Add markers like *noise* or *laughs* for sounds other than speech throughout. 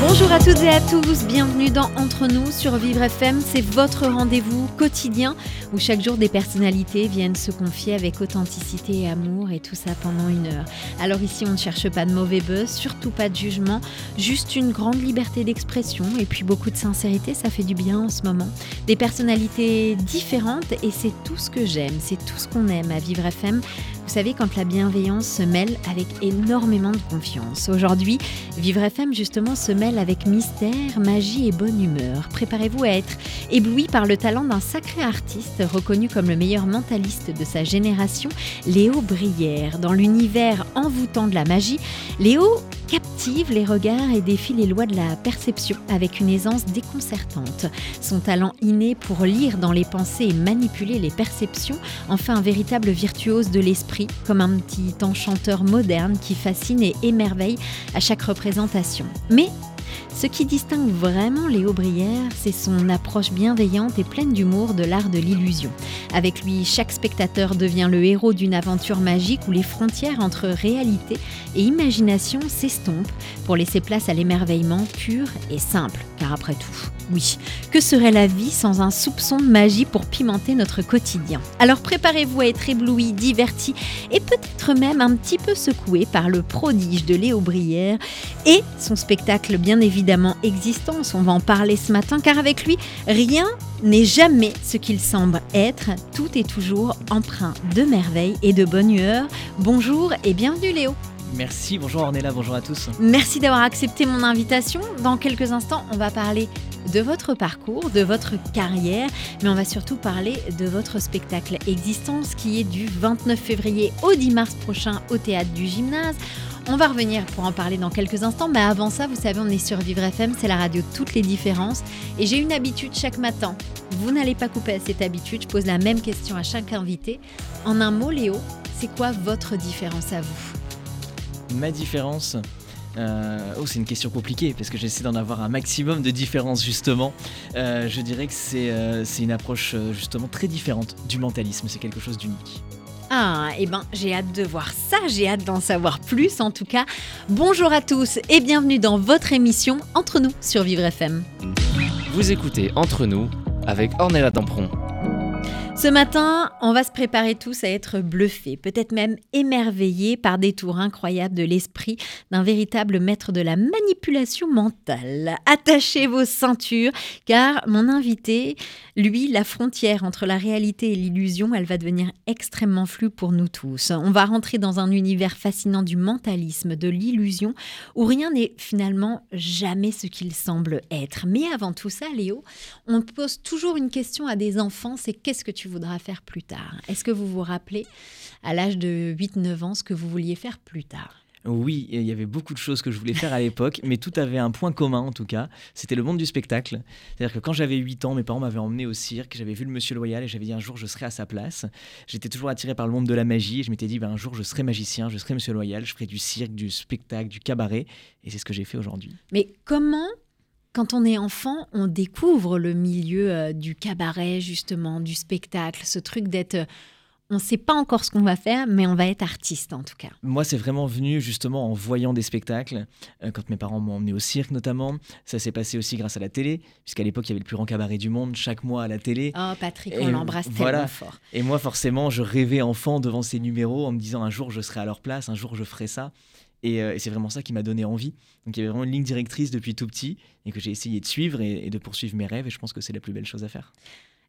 Bonjour à toutes et à tous, bienvenue dans Entre nous sur Vivre FM, c'est votre rendez-vous quotidien où chaque jour des personnalités viennent se confier avec authenticité et amour et tout ça pendant une heure. Alors ici on ne cherche pas de mauvais buzz, surtout pas de jugement, juste une grande liberté d'expression et puis beaucoup de sincérité, ça fait du bien en ce moment. Des personnalités différentes et c'est tout ce que j'aime, c'est tout ce qu'on aime à Vivre FM. Vous savez, quand la bienveillance se mêle avec énormément de confiance. Aujourd'hui, Vivre FM justement se mêle avec mystère, magie et bonne humeur. Préparez-vous à être ébloui par le talent d'un sacré artiste reconnu comme le meilleur mentaliste de sa génération, Léo Brière. Dans l'univers envoûtant de la magie, Léo captive les regards et défie les lois de la perception avec une aisance déconcertante. Son talent inné pour lire dans les pensées et manipuler les perceptions en fait un véritable virtuose de l'esprit, comme un petit enchanteur moderne qui fascine et émerveille à chaque représentation. Mais ce qui distingue vraiment Léo Brière, c'est son approche bienveillante et pleine d'humour de l'art de l'illusion. Avec lui, chaque spectateur devient le héros d'une aventure magique où les frontières entre réalité et imagination s'estompent pour laisser place à l'émerveillement pur et simple. Car après tout, oui, que serait la vie sans un soupçon de magie pour pimenter notre quotidien? Alors préparez-vous à être ébloui, diverti et peut-être même un petit peu secoué par le prodige de Léo Brière et son spectacle bien évidemment existence. On va en parler ce matin car avec lui, rien n'est jamais ce qu'il semble être. Tout est toujours empreint de merveille et de bonne humeur. Bonjour et bienvenue Léo. Merci, bonjour Ornella, bonjour à tous. Merci d'avoir accepté mon invitation. Dans quelques instants, on va parler de votre parcours, de votre carrière, mais on va surtout parler de votre spectacle Existence qui est du 29 février au 10 mars prochain au théâtre du gymnase. On va revenir pour en parler dans quelques instants, mais avant ça, vous savez, on est sur Vivre FM, c'est la radio toutes les différences. Et j'ai une habitude chaque matin. Vous n'allez pas couper à cette habitude, je pose la même question à chaque invité. En un mot, Léo, c'est quoi votre différence à vous? Ma différence euh, oh, c'est une question compliquée parce que j'essaie d'en avoir un maximum de différences justement. Euh, je dirais que c'est euh, c'est une approche justement très différente du mentalisme, c'est quelque chose d'unique. Ah, eh ben, j'ai hâte de voir ça, j'ai hâte d'en savoir plus en tout cas. Bonjour à tous et bienvenue dans votre émission Entre nous sur Vivre FM. Vous écoutez Entre nous avec Ornella Tampron. Ce matin, on va se préparer tous à être bluffés, peut-être même émerveillés par des tours incroyables de l'esprit d'un véritable maître de la manipulation mentale. Attachez vos ceintures, car mon invité, lui, la frontière entre la réalité et l'illusion, elle va devenir extrêmement floue pour nous tous. On va rentrer dans un univers fascinant du mentalisme, de l'illusion, où rien n'est finalement jamais ce qu'il semble être. Mais avant tout ça, Léo, on pose toujours une question à des enfants, c'est qu'est-ce que tu voudras faire plus tard Est-ce que vous vous rappelez, à l'âge de 8-9 ans, ce que vous vouliez faire plus tard? Oui, il y avait beaucoup de choses que je voulais faire à l'époque, mais tout avait un point commun en tout cas, c'était le monde du spectacle. C'est-à-dire que quand j'avais 8 ans, mes parents m'avaient emmené au cirque, j'avais vu le Monsieur Loyal et j'avais dit un jour je serai à sa place. J'étais toujours attiré par le monde de la magie et je m'étais dit ben, un jour je serai magicien, je serai Monsieur Loyal, je ferai du cirque, du spectacle, du cabaret, et c'est ce que j'ai fait aujourd'hui. Mais comment quand on est enfant, on découvre le milieu euh, du cabaret, justement, du spectacle, ce truc d'être... Euh, on ne sait pas encore ce qu'on va faire, mais on va être artiste en tout cas. Moi, c'est vraiment venu justement en voyant des spectacles, euh, quand mes parents m'ont emmené au cirque notamment. Ça s'est passé aussi grâce à la télé, puisqu'à l'époque, il y avait le plus grand cabaret du monde chaque mois à la télé. Oh, Patrick, on l'embrasse voilà. tellement fort. Et moi, forcément, je rêvais enfant devant ces numéros en me disant un jour, je serai à leur place, un jour, je ferai ça. Euh, et, c'est vraiment ça qui m'a donné envie. Donc il y avait vraiment une ligne directrice depuis tout petit et que j'ai essayé de suivre et, de poursuivre mes rêves. Et je pense que c'est la plus belle chose à faire.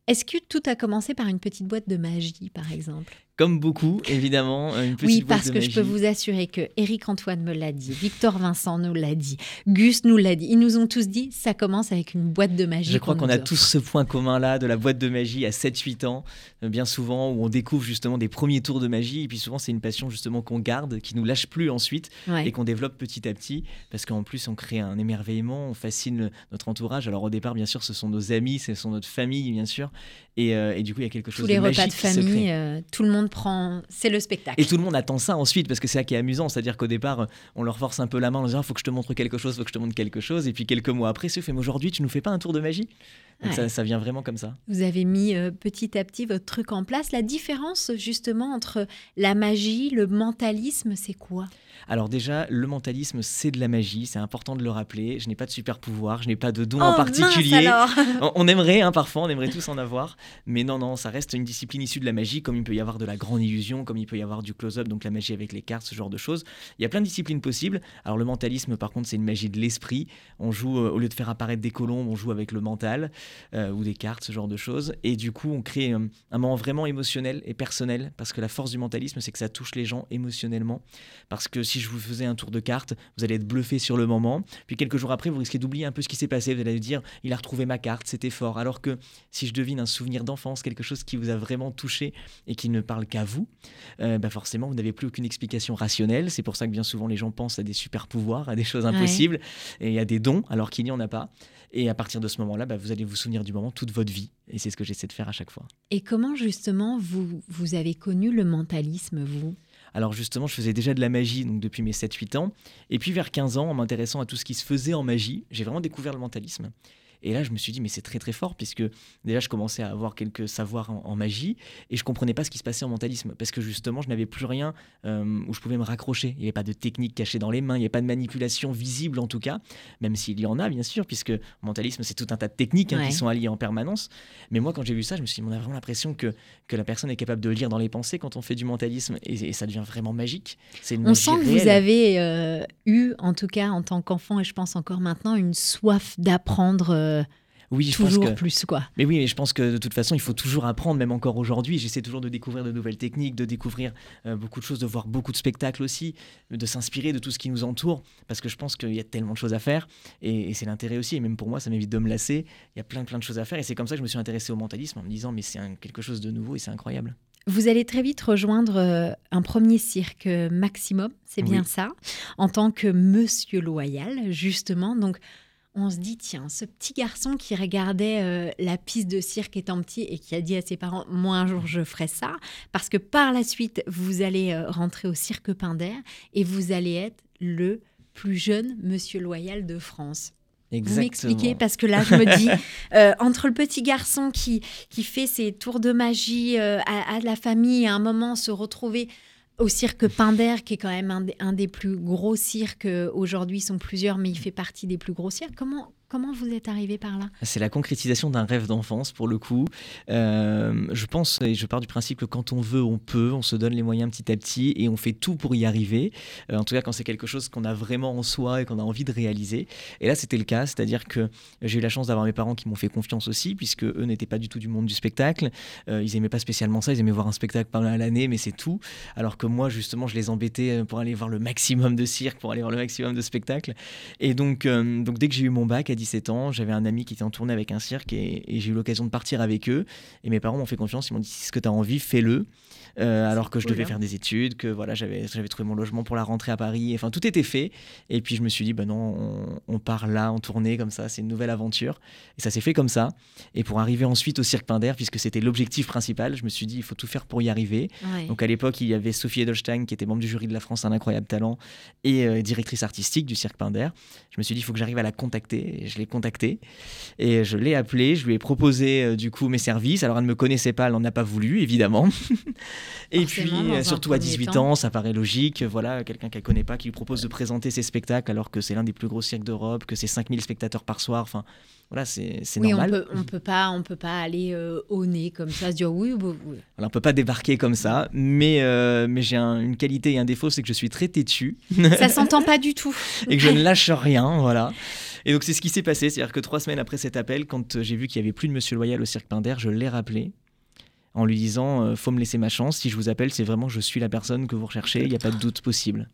Est-ce que tout a commencé par une petite boîte de magie, par exemple? Comme beaucoup, évidemment. Une petite oui, parce que je peux vous assurer que Eric Antoine me l'a dit, Victor Vincent nous l'a dit, Gus nous l'a dit. Ils nous ont tous dit, ça commence avec une boîte de magie. Je crois qu'on a tous ce point commun-là de la boîte de magie à 7-8 ans, euh, bien souvent, où on découvre justement des premiers tours de magie. Et puis souvent, c'est une passion justement qu'on garde, qui nous lâche plus ensuite et qu'on développe petit à petit, parce qu'en plus, on crée un émerveillement, on fascine notre entourage. Alors au départ, bien sûr, ce sont nos amis, ce sont notre famille, bien sûr. Et, euh, et, du coup, il y a quelque chose Tous les repas de famille, euh, tout le monde prend, c'est le spectacle. Et tout le monde attend ça ensuite parce que c'est ça qui est amusant, c'est-à-dire qu'au départ, on leur force un peu la main en disant, il faut que je te montre quelque chose, faut que je te montre quelque chose, et puis quelques mois après, c'est fait, mais aujourd'hui, tu nous fais pas un tour de magie? Donc Ouais. ça, ça vient vraiment comme ça. Vous avez mis euh, petit à petit votre truc en place. La différence justement entre la magie, le mentalisme, c'est quoi? Alors déjà, le mentalisme, c'est de la magie, c'est important de le rappeler. Je n'ai pas de super pouvoir, je n'ai pas de don Oh, en particulier. mince alors *laughs* On on aimerait, hein, parfois, on aimerait tous en avoir, mais non, non, ça reste une discipline issue de la magie, comme il peut y avoir de la grande illusion, comme il peut y avoir du close-up, donc la magie avec les cartes, ce genre de choses. Il y a plein de disciplines possibles. Alors le mentalisme, par contre, c'est une magie de l'esprit. On joue, euh, au lieu de faire apparaître des colombes, on joue avec le mental euh, ou des cartes, ce genre de choses. Et du coup, on crée euh, un moment vraiment émotionnel et personnel, parce que la force du mentalisme, c'est que ça touche les gens émotionnellement. Parce que si je vous faisais un tour de cartes, vous allez être bluffé sur le moment. Puis quelques jours après, vous risquez d'oublier un peu ce qui s'est passé. Vous allez dire, il a retrouvé ma carte, c'était fort. Alors que si je devine un souvenir d'enfance, quelque chose qui vous a vraiment touché et qui ne parle qu'à vous, euh, bah forcément, vous n'avez plus aucune explication rationnelle. C'est pour ça que bien souvent, les gens pensent à des super pouvoirs, à des choses impossibles, et à des dons, alors qu'il n'y en a pas. Et à partir de ce moment-là, bah, vous allez vous souvenir du moment toute votre vie. Et c'est ce que j'essaie de faire à chaque fois. Et comment justement vous, vous avez connu le mentalisme, vous? Alors justement, je faisais déjà de la magie donc depuis mes 7-8 ans. Et puis vers 15 ans, en m'intéressant à tout ce qui se faisait en magie, j'ai vraiment découvert le mentalisme. Et là, je me suis dit, mais c'est très très fort, puisque déjà, je commençais à avoir quelques savoirs en, en magie, et je comprenais pas ce qui se passait en mentalisme, parce que justement, je n'avais plus rien euh, où je pouvais me raccrocher. Il n'y avait pas de technique cachée dans les mains, il n'y avait pas de manipulation visible en tout cas, même s'il y en a, bien sûr, puisque en mentalisme, c'est tout un tas de techniques hein, Ouais. qui sont alliées en permanence. Mais moi, quand j'ai vu ça, je me suis dit, on a vraiment l'impression que, que la personne est capable de lire dans les pensées quand on fait du mentalisme, et, et ça devient vraiment magique. C'est une On magie sent que vous avez euh, eu, en tout cas en tant qu'enfant, et je pense encore maintenant, une soif d'apprendre euh, Oui, je pense toujours que... plus, quoi. Mais oui, mais je pense que de toute façon, il faut toujours apprendre, même encore aujourd'hui. J'essaie toujours de découvrir de nouvelles techniques, de découvrir euh, beaucoup de choses, de voir beaucoup de spectacles aussi, de s'inspirer de tout ce qui nous entoure, parce que je pense qu'il y a tellement de choses à faire, et, et c'est l'intérêt aussi. Et même pour moi, ça m'évite de me lasser. Il y a plein, plein de choses à faire, et c'est comme ça que je me suis intéressé au mentalisme en me disant, mais c'est quelque chose de nouveau et c'est incroyable. Vous allez très vite rejoindre euh, un premier cirque euh, maximum, c'est bien Oui. ça, en tant que Monsieur Loyal, justement. Donc, on se dit, tiens, ce petit garçon qui regardait euh, la piste de cirque étant petit et qui a dit à ses parents, moi un jour je ferai ça, parce que par la suite, vous allez euh, rentrer au cirque Pinder et vous allez être le plus jeune Monsieur Loyal de France. Vous m'expliquez parce que là, je me dis, *laughs* euh, entre le petit garçon qui, qui fait ses tours de magie à, à la famille, à un moment se retrouver au cirque Pinder, qui est quand même un, des- plus gros cirques. euh, Aujourd'hui, ils sont plusieurs, mais il fait partie des plus gros cirques. Comment, comment vous êtes arrivé par là? C'est la concrétisation d'un rêve d'enfance pour le coup. Euh, je pense et je pars du principe que quand on veut, on peut, on se donne les moyens petit à petit et on fait tout pour y arriver. Euh, en tout cas, quand c'est quelque chose qu'on a vraiment en soi et qu'on a envie de réaliser. Et là, c'était le cas, c'est-à-dire que j'ai eu la chance d'avoir mes parents qui m'ont fait confiance aussi, puisque eux n'étaient pas du tout du monde du spectacle. Euh, ils aimaient pas spécialement ça, ils aimaient voir un spectacle pendant l'année, mais c'est tout. Alors que moi, justement, je les embêtais pour aller voir le maximum de cirque, pour aller voir le maximum de spectacles. Et donc, donc dès que j'ai eu mon bac à 17 ans, j'avais un ami qui était en tournée avec un cirque et, j'ai eu l'occasion de partir avec eux. Et mes parents m'ont fait confiance, ils m'ont dit si ce que tu as envie, fais-le. Euh, alors que je devais faire des études, que voilà, j'avais j'avais trouvé mon logement pour la rentrée à Paris. Enfin, tout était fait. Et puis je me suis dit, ben non, on, on part là en tournée comme ça, c'est une nouvelle aventure. Et ça s'est fait comme ça. Et pour arriver ensuite au Cirque Pinder, puisque c'était l'objectif principal, je me suis dit, il faut tout faire pour y arriver. Ouais. Donc à l'époque, il y avait Sophie Edelstein qui était membre du jury de la France, un incroyable talent, et euh, directrice artistique du Cirque Pinder. Je me suis dit, il faut que j'arrive à la contacter. Et je l'ai contactée et je l'ai appelée. Je lui ai proposé euh, du coup mes services. Alors elle ne me connaissait pas, elle n'en a pas voulu, évidemment. *laughs* et Forcément, puis surtout à premier 18 temps. ans, ça paraît logique. Voilà, quelqu'un qu'elle connaît pas qui lui propose de présenter ses spectacles alors que c'est l'un des plus gros cirques d'Europe, que c'est 5000 spectateurs par soir. Enfin, voilà, c'est oui, on normal. peut, on peut pas, on peut pas aller euh, au nez comme ça, se dire oui, oui, oui. Voilà, on peut pas débarquer comme ça, mais, euh, mais j'ai un- une qualité et un défaut, c'est que je suis très têtu *laughs* Ça s'entend pas du tout. et que je ne lâche rien, voilà. Et donc c'est ce qui s'est passé, c'est-à-dire que trois semaines après cet appel, quand j'ai vu qu'il y avait plus de Monsieur Loyal au Cirque Pinder, je l'ai rappelé en lui disant euh, faut me laisser ma chance. Si je vous appelle, c'est vraiment je suis la personne que vous recherchez, il n'y a pas de doute possible.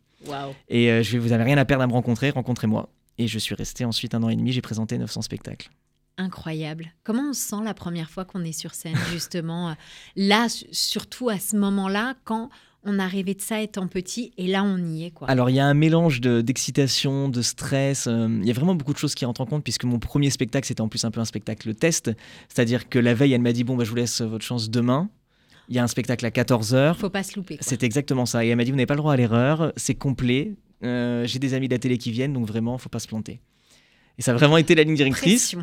Et euh, je vais, vous n'avez rien à perdre à me rencontrer, rencontrez-moi. Et je suis resté ensuite un an et demi, j'ai présenté 900 spectacles. Incroyable. Comment on se sent la première fois qu'on est sur scène, *laughs* justement euh, Là, su- surtout à ce moment-là, quand on a rêvé de ça étant petit, et là, on y est, quoi. Alors il y a un mélange de- d'excitation, de, stress, euh, il y a vraiment beaucoup de choses qui rentrent en compte puisque mon premier spectacle c'était en plus un peu un spectacle test, c'est-à-dire que la veille elle m'a dit bon bah je vous laisse votre chance demain. il y a un spectacle à 14h. Faut pas se louper. C'est exactement ça. Et elle m'a dit, vous n'avez pas le droit à l'erreur, c'est complet. Euh, J'ai des amis de la télé qui viennent, donc vraiment, faut pas se planter. Et ça a vraiment été la ligne directrice.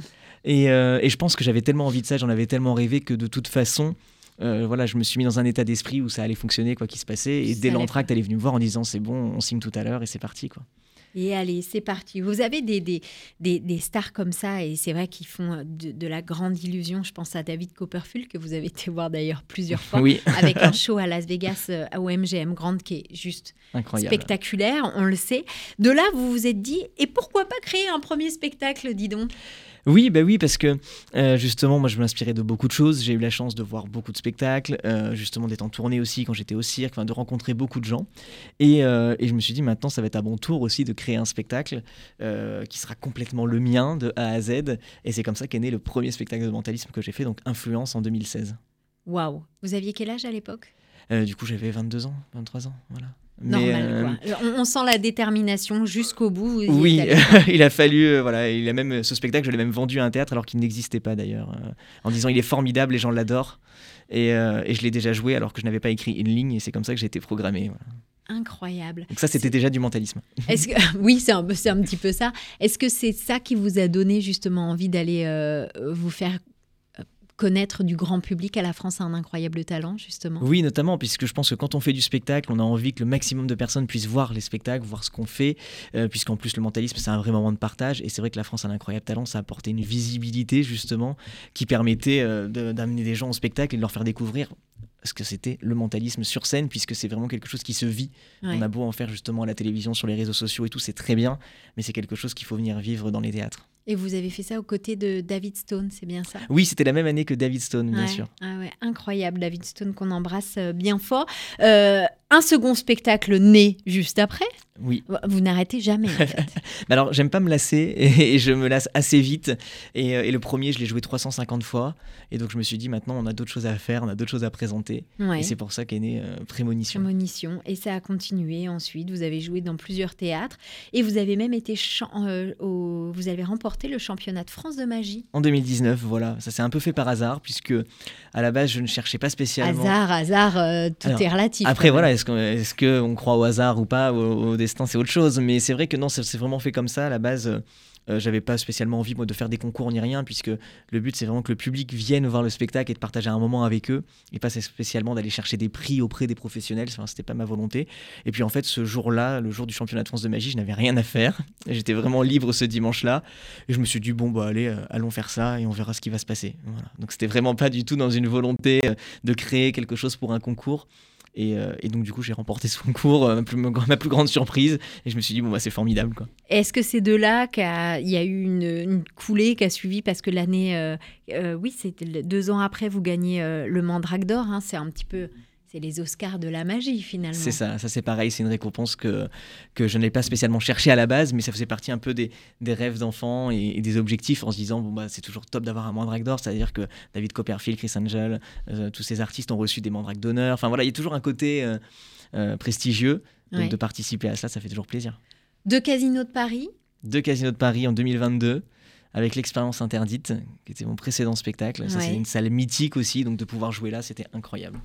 Et, euh, et je pense que j'avais tellement envie de ça, j'en avais tellement rêvé que de toute façon, euh, voilà, je me suis mis dans un état d'esprit où ça allait fonctionner, quoi qu'il se passait. Et Ça dès l'entracte, elle est venue me voir en disant, c'est bon, on signe tout à l'heure et c'est parti, quoi. Et allez, c'est parti. Vous avez des, des, des, des stars comme ça, et c'est vrai qu'ils font euh, de, de la grande illusion. Je pense à David Copperfield, que vous avez été voir d'ailleurs plusieurs *laughs* fois, Oui, avec un *laughs* show à Las Vegas, euh, au MGM Grand, qui est juste incroyable. spectaculaire, on le sait. De là, vous vous êtes dit, et pourquoi pas créer un premier spectacle, dis donc? Oui, bah oui, parce que euh, justement, moi, je m'inspirais de beaucoup de choses. J'ai eu la chance de voir beaucoup de spectacles, euh, justement d'être en tournée aussi quand j'étais au cirque, enfin, de rencontrer beaucoup de gens. Et, euh, et je me suis dit, maintenant, ça va être à mon tour aussi de créer un spectacle qui sera complètement le mien de A à Z. Et c'est comme ça qu'est né le premier spectacle de mentalisme que j'ai fait, donc Influence en 2016. Waouh Vous aviez quel âge à l'époque? Du coup, j'avais 22 ans, 23 ans, voilà. Normal, euh, quoi. On, on sent la détermination jusqu'au bout. Oui, *laughs* il a fallu, euh, voilà, il a même ce spectacle, je l'ai même vendu à un théâtre alors qu'il n'existait pas d'ailleurs, euh, en disant il est formidable, les gens l'adorent, et, euh, et je l'ai déjà joué alors que je n'avais pas écrit une ligne, et c'est comme ça que j'ai été programmé. voilà. Incroyable. Donc ça, c'était déjà du mentalisme. Est-ce que *laughs* oui, c'est un, petit peu ça. Est-ce que c'est ça qui vous a donné justement envie d'aller euh, vous faire euh, connaître du grand public à la France a un incroyable talent justement. Oui, notamment, puisque je pense que quand on fait du spectacle, on a envie que le maximum de personnes puissent voir les spectacles, voir ce qu'on fait, euh, puisqu'en plus le mentalisme, c'est un vrai moment de partage, et c'est vrai que la France a un incroyable talent, ça a apporté une visibilité justement qui permettait euh, d'amener des gens au spectacle et de leur faire découvrir ce que c'était le mentalisme sur scène, puisque c'est vraiment quelque chose qui se vit. Ouais. On a beau en faire justement à la télévision, sur les réseaux sociaux et tout, c'est très bien, mais c'est quelque chose qu'il faut venir vivre dans les théâtres. Et vous avez fait ça aux côtés de David Stone, c'est bien ça? Oui, c'était la même année que David Stone, bien Ouais. sûr. Ah ouais, incroyable, David Stone qu'on embrasse euh, bien fort. Euh, un second spectacle né juste après. Oui. Vous n'arrêtez jamais en fait. *laughs* Alors, j'aime pas me lasser et, et je me lasse assez vite. Et, euh, et le premier, je l'ai joué 350 fois. Et donc, je me suis dit, maintenant, on a d'autres choses à faire, on a d'autres choses à présenter. Ouais. Et c'est pour ça qu'est née euh, Prémonition. Prémonition. Et ça a continué ensuite. Vous avez joué dans plusieurs théâtres et vous avez même été euh, au... vous avez remporté le championnat de France de magie. En 2019, voilà. Ça s'est un peu fait par hasard, puisque à la base, je ne cherchais pas spécialement. Hasard, hasard, euh, tout Alors, est relatif. Après, voilà. Est-ce qu'on est-ce que on croit au hasard ou pas, au, destin, c'est autre chose. Mais c'est vrai que non, c'est c'est vraiment fait comme ça. À la base, euh, euh, j'avais pas spécialement envie moi, de faire des concours ni rien, puisque le but, c'est vraiment que le public vienne voir le spectacle et de partager un moment avec eux, et pas spécialement d'aller chercher des prix auprès des professionnels. Enfin, c'était pas ma volonté. Et puis en fait, ce jour-là, le jour du championnat de France de magie, je n'avais rien à faire. *laughs* J'étais vraiment libre ce dimanche-là, et je me suis dit bon bah allez, euh, allons faire ça et on verra ce qui va se passer. Voilà. Donc c'était vraiment pas du tout dans une volonté euh, de créer quelque chose pour un concours. Et, euh, et donc, du coup, j'ai remporté ce concours, euh, ma, plus, grande surprise. Et je me suis dit, bon, bah, c'est formidable. Quoi. Est-ce que c'est de là qu'il y a eu une, une coulée qui a suivi? Parce que l'année, euh, oui, c'était le- deux ans après, vous gagnez le Mandrake d'or. hein, c'est un petit peu, c'est les Oscars de la magie finalement. C'est ça, ça c'est pareil. C'est une récompense que, que je n'ai pas spécialement cherché à la base, mais ça faisait partie un peu des, des rêves d'enfant et, et des objectifs en se disant, bon, bah, c'est toujours top d'avoir un mandrake d'or. C'est-à-dire que David Copperfield, Chris Angel, euh, tous ces artistes ont reçu des mandrakes d'honneur. Enfin, voilà, il y a toujours un côté euh, euh, prestigieux. Donc, Ouais. de participer à cela, ça fait toujours plaisir. De Casino de Paris. Deux Casinos de Paris en 2022 avec l'expérience interdite, qui était mon précédent spectacle. Ça, Ouais. c'est une salle mythique aussi, donc de pouvoir jouer là, c'était incroyable.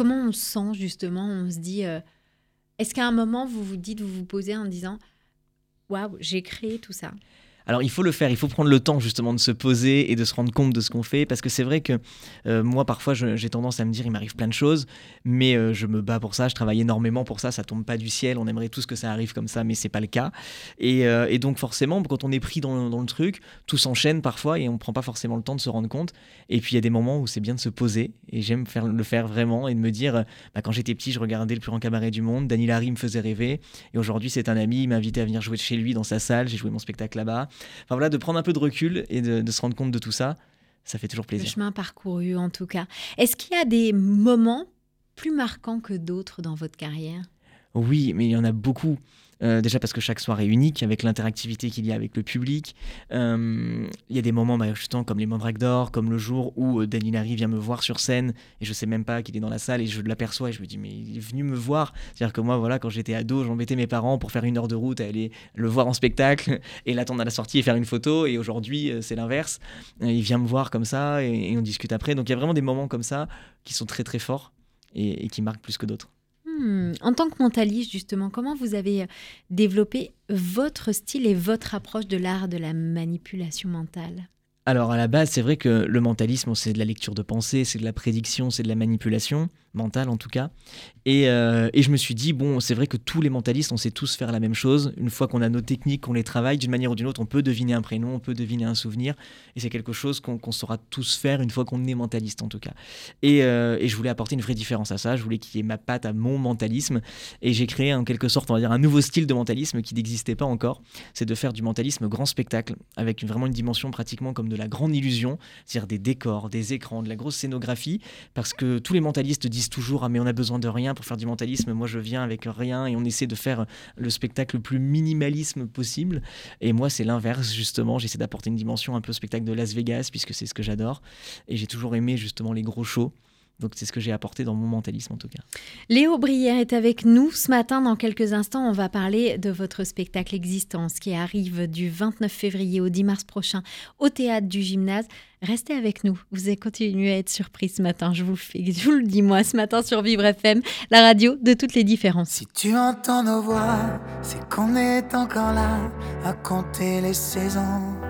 Comment on se sent justement On se dit, euh, est-ce qu'à un moment vous vous dites, vous vous posez en disant, waouh, j'ai créé tout ça? Alors il faut le faire, il faut prendre le temps justement de se poser et de se rendre compte de ce qu'on fait, parce que c'est vrai que euh, moi parfois j'ai tendance à me dire il m'arrive plein de choses, mais euh, je me bats pour ça, je travaille énormément pour ça, ça tombe pas du ciel, on aimerait tous que ça arrive comme ça, mais c'est pas le cas. Et, euh, donc forcément quand on est pris dans, le- truc, tout s'enchaîne parfois et on prend pas forcément le temps de se rendre compte. Et puis il y a des moments où c'est bien de se poser, et j'aime faire, le faire vraiment et de me dire, bah, quand j'étais petit je regardais le plus grand cabaret du monde, Dany Larry me faisait rêver, et aujourd'hui c'est un ami, il m'a invité à venir jouer chez lui dans sa salle, j'ai joué mon spectacle là-bas. Enfin voilà, de prendre un peu de recul et de, de se rendre compte de tout ça, ça fait toujours Le plaisir. chemin parcouru en tout cas. Est-ce qu'il y a des moments plus marquants que d'autres dans votre carrière? Oui, mais il y en a beaucoup. Euh, déjà parce que chaque soir est unique avec l'interactivité qu'il y a avec le public. Euh, Il y a des moments bah, comme les Mandrakes d'or, comme le jour où euh, Danny Larry vient me voir sur scène et je sais même pas qu'il est dans la salle et je l'aperçois et je me dis mais il est venu me voir. C'est-à-dire que moi voilà quand j'étais ado j'embêtais mes parents pour faire une heure de route à aller le voir en spectacle *laughs* et l'attendre à la sortie et faire une photo et aujourd'hui c'est l'inverse. Il vient me voir comme ça et on discute après. Donc il y a vraiment des moments comme ça qui sont très très forts. et, qui marquent plus que d'autres. Hmm. En tant que mentaliste, justement, comment vous avez développé votre style et votre approche de l'art de la manipulation mentale? Alors à la base, c'est vrai que le mentalisme, c'est de la lecture de pensée, c'est de la prédiction, c'est de la manipulation mentale en tout cas. Euh, et, je me suis dit, bon, c'est vrai que tous les mentalistes, on sait tous faire la même chose. Une fois qu'on a nos techniques, qu'on les travaille d'une manière ou d'une autre, on peut deviner un prénom, on peut deviner un souvenir. Et c'est quelque chose qu'on saura tous faire une fois qu'on est mentaliste en tout cas. Euh, et, je voulais apporter une vraie différence à ça. Je voulais qu'il y ait ma patte à mon mentalisme. Et j'ai créé en quelque sorte, on va dire, un nouveau style de mentalisme qui n'existait pas encore. C'est de faire du mentalisme grand spectacle, avec vraiment une dimension pratiquement comme de la grande illusion, c'est-à-dire des décors, des écrans, de la grosse scénographie. Parce que tous les mentalistes disent toujours, ah mais on a besoin de rien pour faire du mentalisme, moi je viens avec rien et on essaie de faire le spectacle le plus minimalisme possible. Et moi c'est l'inverse justement, j'essaie d'apporter une dimension un peu spectacle de Las Vegas puisque c'est ce que j'adore. Et j'ai toujours aimé justement les gros shows. Donc c'est ce que j'ai apporté dans mon mentalisme en tout cas. Léo Brière est avec nous ce matin. Dans quelques instants, on va parler de votre spectacle Existence qui arrive du 29 février au 10 mars prochain au théâtre du gymnase. Restez avec nous. Vous allez continuer à être surpris ce matin. Je vous le fais, je vous le dis moi ce matin sur Vivre FM, la radio de toutes les différences. Si tu entends nos voix, c'est qu'on est encore là à compter les saisons.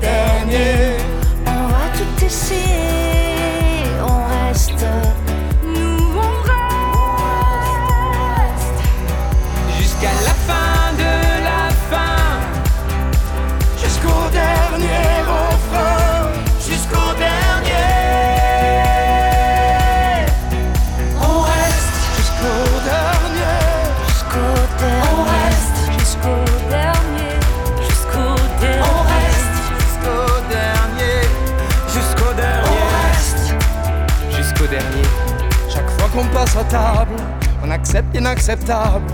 jusqu'au inacceptable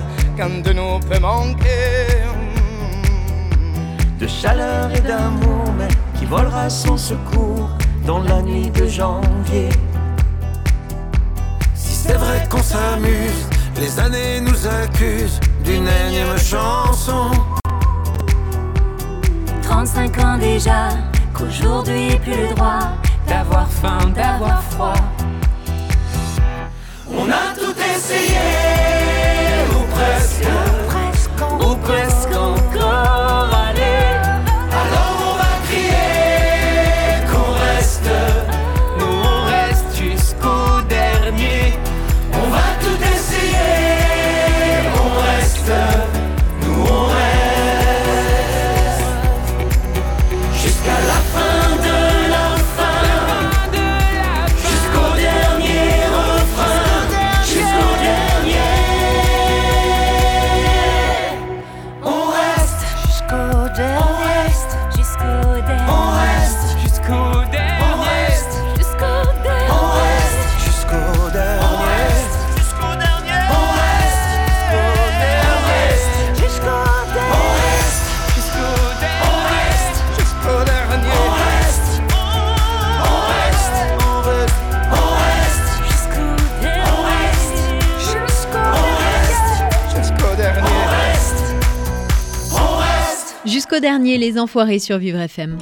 Les enfoirés sur Vivre FM.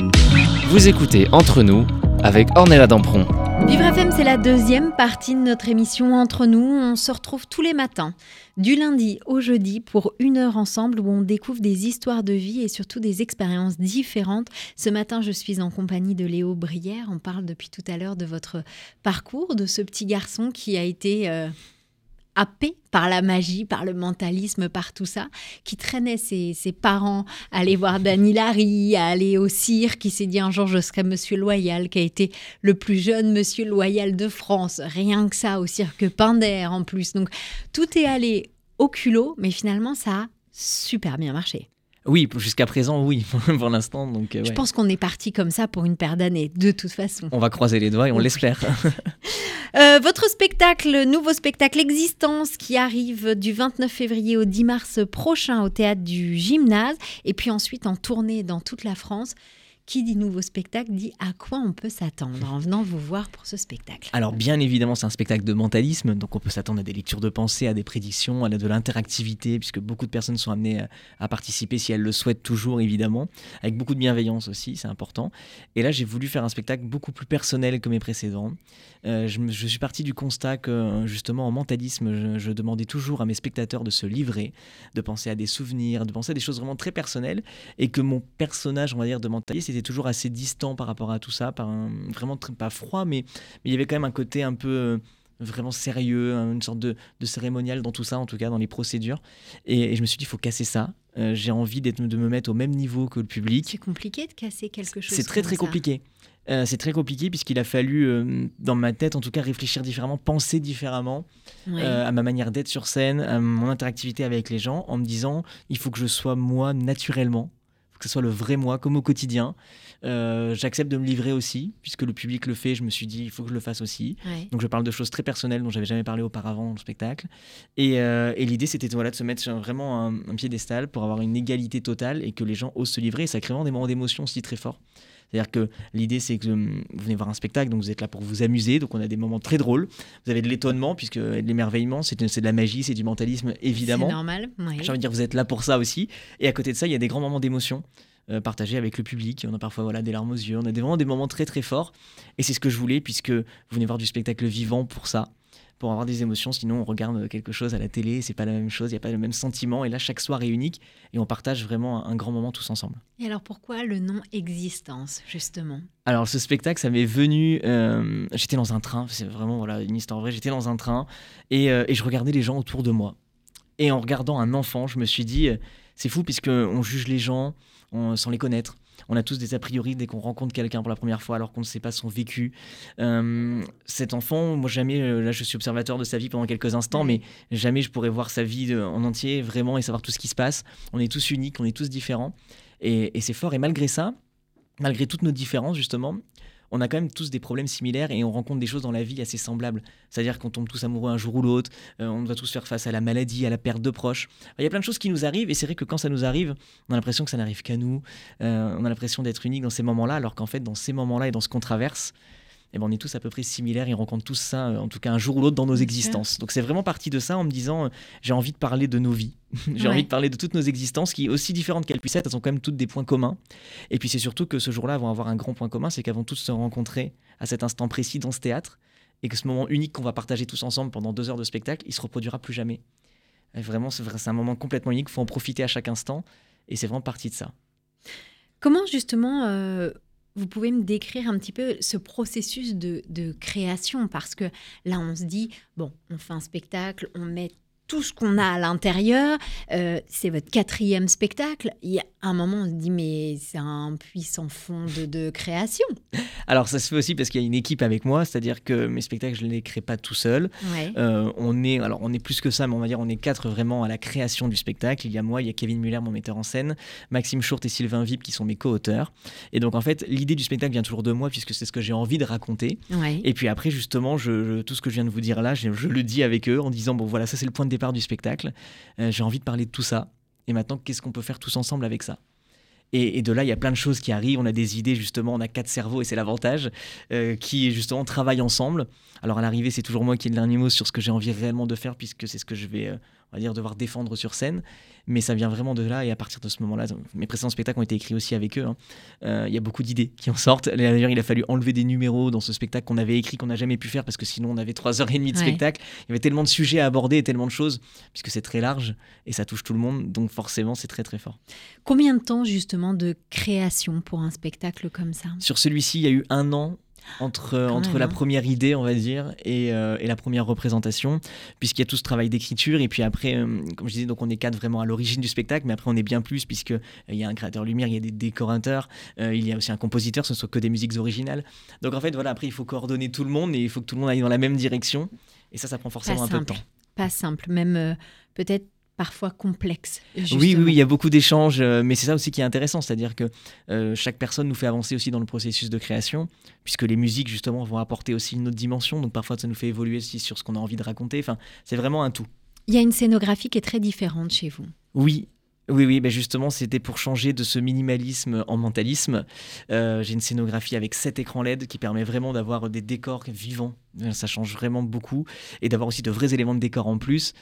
Vous écoutez Entre nous avec Ornella Dampron. Vivre FM, c'est la deuxième partie de notre émission Entre nous. On se retrouve tous les matins, du lundi au jeudi, pour une heure ensemble où on découvre des histoires de vie et surtout des expériences différentes. Ce matin, je suis en compagnie de Léo Brière. On parle depuis tout à l'heure de votre parcours, de ce petit garçon qui a été euh, par la magie, par le mentalisme, par tout ça, qui traînait ses, ses parents à aller voir Dany Larry, à aller au cirque, qui s'est dit un jour je serai Monsieur Loyal, qui a été le plus jeune Monsieur Loyal de France, rien que ça, au cirque Pinder en plus. Donc tout est allé au culot, mais finalement ça a super bien marché. Oui, jusqu'à présent, oui, *laughs* pour l'instant. Donc, Je pense qu'on est parti comme ça pour une paire d'années, de toute façon. On va croiser les doigts et on l'espère. *laughs* *laughs* votre spectacle, nouveau spectacle Existence, qui arrive du 29 février au 10 mars prochain au théâtre du Gymnase, et puis ensuite en tournée dans toute la France qui dit nouveau spectacle dit à quoi on peut s'attendre en venant vous voir pour ce spectacle. Alors bien évidemment c'est un spectacle de mentalisme, donc on peut s'attendre à des lectures de pensée, à des prédictions, à de l'interactivité, puisque beaucoup de personnes sont amenées à, participer si elles le souhaitent toujours évidemment, avec beaucoup de bienveillance aussi, c'est important. Et là j'ai voulu faire un spectacle beaucoup plus personnel que mes précédents. Euh, je, suis parti du constat que justement en mentalisme, je, je demandais toujours à mes spectateurs de se livrer, de penser à des souvenirs, de penser à des choses vraiment très personnelles, et que mon personnage, on va dire, de mentaliste était toujours assez distant par rapport à tout ça, par un, vraiment très, pas froid, mais, mais il y avait quand même un côté un peu euh, vraiment sérieux, une sorte de, cérémonial dans tout ça, en tout cas dans les procédures. Et, je me suis dit, il faut casser ça. Euh, j'ai envie d'être, de me mettre au même niveau que le public. C'est compliqué de casser quelque chose. C'est très très compliqué. Euh, c'est très compliqué puisqu'il a fallu, dans ma tête en tout cas, réfléchir différemment, penser différemment à ma manière d'être sur scène, à mon interactivité avec les gens, en me disant il faut que je sois moi naturellement que ce soit le vrai moi, comme au quotidien. Euh, j'accepte de me livrer aussi, puisque le public le fait, je me suis dit, il faut que je le fasse aussi. Donc je parle de choses très personnelles dont j'avais jamais parlé auparavant dans le spectacle. Et, euh, l'idée, c'était voilà, de se mettre vraiment un, un piédestal pour avoir une égalité totale et que les gens osent se livrer. Et ça crée vraiment des moments d'émotion aussi très forts. C'est-à-dire que l'idée, c'est que hum, vous venez voir un spectacle, donc vous êtes là pour vous amuser, donc on a des moments très drôles. Vous avez de l'étonnement, puisque de l'émerveillement, c'est de la magie, c'est du mentalisme, évidemment. C'est normal. J'ai envie de dire, vous êtes là pour ça aussi. Et à côté de ça, il y a des grands moments d'émotion. Euh, partagés avec le public. On a parfois voilà, des larmes aux yeux, on a des, vraiment des moments très très forts. Et c'est ce que je voulais, puisque vous venez voir du spectacle vivant pour ça pour avoir des émotions. Sinon, on regarde quelque chose à la télé, c'est pas la même chose, il n'y a pas le même sentiment. Et là, chaque soir est unique et on partage vraiment un, grand moment tous ensemble. Et alors, pourquoi le nom Existence, justement? Alors, ce spectacle, ça m'est venu. Euh, j'étais dans un train, c'est vraiment voilà, une histoire vraie. J'étais dans un train et, euh, et, je regardais les gens autour de moi. Et en regardant un enfant, je me suis dit, euh, c'est fou, puisqu'on juge les gens sans les connaître on a tous des a priori dès qu'on rencontre quelqu'un pour la première fois alors qu'on ne sait pas son vécu. Euh, cet enfant, moi jamais, euh, là je suis observateur de sa vie pendant quelques instants, mais jamais je pourrais voir sa vie en entier vraiment et savoir tout ce qui se passe. On est tous uniques, on est tous différents. et c'est fort. Et malgré ça, malgré toutes nos différences justement, on a quand même tous des problèmes similaires et on rencontre des choses dans la vie assez semblables. C'est-à-dire qu'on tombe tous amoureux un jour ou l'autre, euh, on doit tous faire face à la maladie, à la perte de proches. Il y a plein de choses qui nous arrivent et c'est vrai que quand ça nous arrive, on a l'impression que ça n'arrive qu'à nous, euh, on a l'impression d'être unique dans ces moments-là, alors qu'en fait, dans ces moments-là et dans ce qu'on traverse, eh ben, on est tous à peu près similaires et on rencontre tous ça, euh, en tout cas un jour ou l'autre dans nos existences. Donc c'est vraiment parti de ça en me disant, euh, j'ai envie de parler de nos vies, *laughs* j'ai envie de parler de toutes nos existences qui, aussi différentes qu'elles puissent être, elles ont quand même toutes des points communs. Et puis c'est surtout que ce jour-là vont avoir un grand point commun, c'est qu'elles vont toutes se rencontrer à cet instant précis dans ce théâtre et que ce moment unique qu'on va partager tous ensemble pendant deux heures de spectacle, il se reproduira plus jamais. vraiment, c'est un moment complètement unique, il faut en profiter à chaque instant et c'est vraiment parti de ça. Comment justement euh, vous pouvez me décrire un petit peu ce processus de, création? Parce que là, on se dit, bon, on fait un spectacle, on met tout ce qu'on a à l'intérieur. Euh, c'est votre quatrième spectacle. Il y a un moment, on se dit, mais c'est un puissant fond de, création. *laughs* Alors, ça se fait aussi parce qu'il y a une équipe avec moi, c'est-à-dire que mes spectacles, je ne les crée pas tout seul. Euh, on, est, alors, on est plus que ça, mais on va dire on est quatre vraiment à la création du spectacle. Il y a moi, il y a Kevin Muller, mon metteur en scène, Maxime Chourt et Sylvain Vip qui sont mes co-auteurs. Et donc, en fait, l'idée du spectacle vient toujours de moi puisque c'est ce que j'ai envie de raconter. Et puis après, justement, je, tout ce que je viens de vous dire là, je, je le dis avec eux en disant, bon, voilà, ça c'est le point de du spectacle. Euh, j'ai envie de parler de tout ça. Et maintenant, qu'est-ce qu'on peut faire tous ensemble avec ça? Et, de là, il y a plein de choses qui arrivent. On a des idées, justement. On a quatre cerveaux, et c'est l'avantage, euh, qui, justement, travaillent ensemble. Alors, à l'arrivée, c'est toujours moi qui ai le dernier mot sur ce que j'ai envie réellement de faire, puisque c'est ce que je vais, euh, on va dire, devoir défendre sur scène mais ça vient vraiment de là et à partir de ce moment-là, mes précédents spectacles ont été écrits aussi avec eux. Hein. Euh, il y a beaucoup d'idées qui en sortent. D'ailleurs, il a fallu enlever des numéros dans ce spectacle qu'on avait écrit, qu'on n'a jamais pu faire parce que sinon on avait trois heures et demie de spectacle. Il y avait tellement de sujets à aborder et tellement de choses, puisque c'est très large et ça touche tout le monde, donc forcément c'est très très fort. Combien de temps justement de création pour un spectacle comme ça? Sur celui-ci, il y a eu un an entre, entre la hein. première idée, on va dire, et, euh, et la première représentation, puisqu'il y a tout ce travail d'écriture. Et puis après, euh, comme je disais, donc on est quatre vraiment à l'origine du spectacle, mais après on est bien plus, puisqu'il euh, il y a un créateur lumière, il y a des décorateurs, il y a aussi un compositeur, ce ne sont que des musiques originales. Donc en fait, voilà, après il faut coordonner tout le monde et il faut que tout le monde aille dans la même direction. Et ça, ça prend forcément un peu de temps. Pas simple, même peut-être parfois complexes. Oui, oui, il y a beaucoup d'échanges, euh, mais c'est ça aussi qui est intéressant, c'est-à-dire que euh, chaque personne nous fait avancer aussi dans le processus de création, puisque les musiques justement vont apporter aussi une autre dimension, donc parfois ça nous fait évoluer aussi sur ce qu'on a envie de raconter, enfin c'est vraiment un tout. Il y a une scénographie qui est très différente chez vous. Oui. Oui, oui, ben justement, c'était pour changer de ce minimalisme en mentalisme. Euh, J'ai une scénographie avec sept écrans LED qui permet vraiment d'avoir des décors vivants. Euh, Ça change vraiment beaucoup. Et d'avoir aussi de vrais éléments de décor en plus.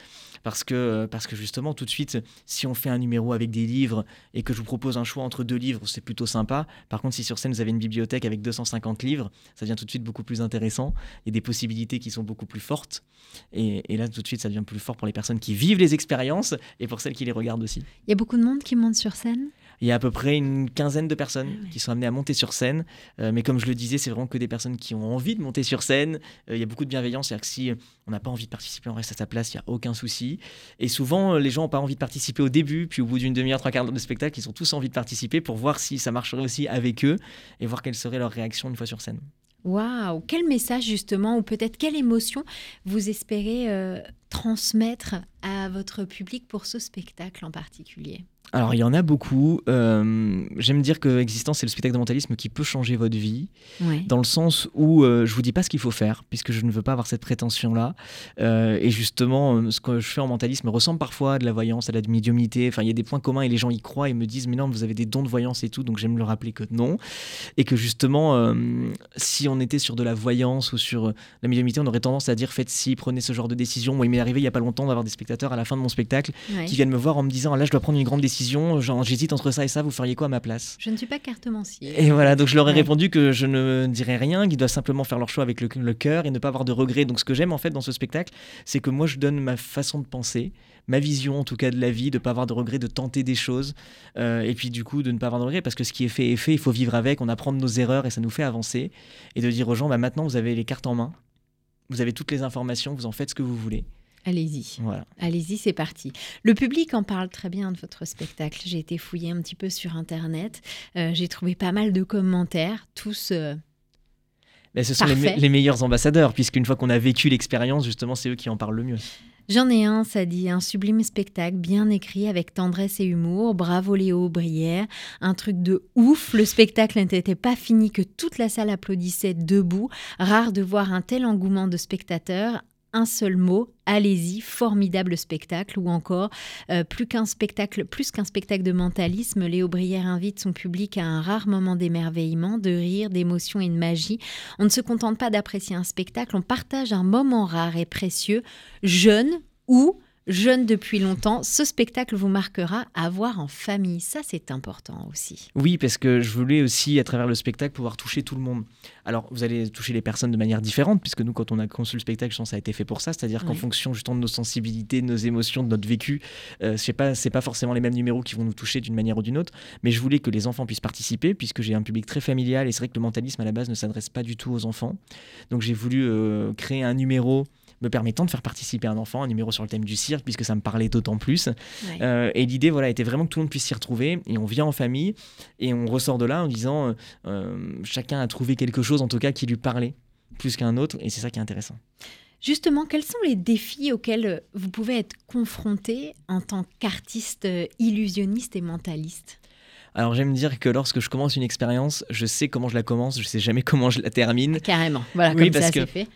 Parce que, parce que justement, tout de suite, si on fait un numéro avec des livres et que je vous propose un choix entre deux livres, c'est plutôt sympa. Par contre, si sur scène, vous avez une bibliothèque avec 250 livres, ça devient tout de suite beaucoup plus intéressant. Il y a des possibilités qui sont beaucoup plus fortes. Et, et là, tout de suite, ça devient plus fort pour les personnes qui vivent les expériences et pour celles qui les regardent aussi. Il y a beaucoup de monde qui monte sur scène? Il y a à peu près une quinzaine de personnes Ah oui. qui sont amenées à monter sur scène. Euh, mais comme je le disais, c'est vraiment que des personnes qui ont envie de monter sur scène. Euh, il y a beaucoup de bienveillance. C'est-à-dire que si euh, on n'a pas envie de participer, on reste à sa place, il n'y a aucun souci. Et souvent, les gens n'ont pas envie de participer au début. Puis au bout d'une demi-heure, trois quarts d'heure de spectacle, ils ont tous envie de participer pour voir si ça marcherait aussi avec eux et voir quelle serait leur réaction une fois sur scène. Waouh Quel message justement, ou peut-être quelle émotion vous espérez euh, transmettre à votre public pour ce spectacle en particulier Alors, il y en a beaucoup. Euh, J'aime dire que Existence, c'est le spectacle de mentalisme qui peut changer votre vie. Ouais. dans le sens où euh, je vous dis pas ce qu'il faut faire, puisque je ne veux pas avoir cette prétention-là. Euh, et justement, euh, ce que je fais en mentalisme ressemble parfois à de la voyance, à de la médiumnité. Enfin, il y a des points communs et les gens y croient et me disent, mais non, vous avez des dons de voyance et tout. Donc j'aime le rappeler que non. Et que justement, si on était sur de la voyance ou sur la médiumnité, on aurait tendance à dire, faites ci, prenez ce genre de décision. Moi, il m'est arrivé il y a pas longtemps d'avoir des spectateurs à la fin de mon spectacle Ouais. qui viennent me voir en me disant, ah, là, je dois prendre une grande décision. J'hésite entre ça et ça. Vous feriez quoi à ma place? Je ne suis pas cartomancier. et voilà, donc je leur ai Ouais. répondu que je ne dirais rien, qu'ils doivent simplement faire leur choix avec le, le cœur et ne pas avoir de regrets. Donc ce que j'aime en fait dans ce spectacle, c'est que moi je donne ma façon de penser, ma vision en tout cas de la vie, de ne pas avoir de regrets, de tenter des choses, euh, et puis du coup de ne pas avoir de regrets, parce que ce qui est fait est fait, il faut vivre avec, on apprend de nos erreurs et ça nous fait avancer, et de dire aux gens, bah, maintenant vous avez les cartes en main, vous avez toutes les informations, vous en faites ce que vous voulez. Allez-y. Voilà. Allez-y, c'est parti. Le public en parle très bien de votre spectacle. J'ai été fouiller un petit peu sur Internet. Euh, J'ai trouvé pas mal de commentaires, tous euh, Mais ce sont les, me- les meilleurs ambassadeurs, puisqu'une fois qu'on a vécu l'expérience, justement, c'est eux qui en parlent le mieux. J'en ai un, ça dit un sublime spectacle, bien écrit, avec tendresse et humour. Bravo Léo Brière. Un truc de ouf. Le spectacle n'était pas fini que toute la salle applaudissait debout. Rare de voir un tel engouement de spectateurs. Un seul mot, allez-y, formidable spectacle. Ou encore, euh, plus qu'un spectacle, plus qu'un spectacle de mentalisme, Léo Brière invite son public à un rare moment d'émerveillement, de rire, d'émotion et de magie. On ne se contente pas d'apprécier un spectacle, on partage un moment rare et précieux jeune ou jeune depuis longtemps, ce spectacle vous marquera à voir en famille. Ça, c'est important aussi. Oui, parce que je voulais aussi, à travers le spectacle, pouvoir toucher tout le monde. Alors, vous allez toucher les personnes de manière différente, puisque nous, quand on a conçu le spectacle, je pense que ça a été fait pour ça. C'est-à-dire qu'en fonction justement de nos sensibilités, de nos émotions, de notre vécu, euh, c'est pas, c'est pas forcément les mêmes numéros qui vont nous toucher d'une manière ou d'une autre. Mais je voulais que les enfants puissent participer, puisque j'ai un public très familial et c'est vrai que le mentalisme à la base ne s'adresse pas du tout aux enfants. Donc, j'ai voulu euh, créer un numéro me permettant de faire participer un enfant, un numéro sur le thème du cirque, puisque ça me parlait d'autant plus. Ouais. Euh, et l'idée, voilà, était vraiment que tout le monde puisse s'y retrouver. Et on vient en famille et on ressort de là en disant euh, euh, chacun a trouvé quelque chose, en tout cas, qui lui parlait plus qu'un autre. Et c'est ça qui est intéressant. Justement, quels sont les défis auxquels vous pouvez être confronté en tant qu'artiste illusionniste et mentaliste? Alors j'aime dire que lorsque je commence une expérience, je sais comment je la commence, je sais jamais *laughs* comment je la termine. Carrément. Voilà, Oui, comme parce ça, que- c'est fait.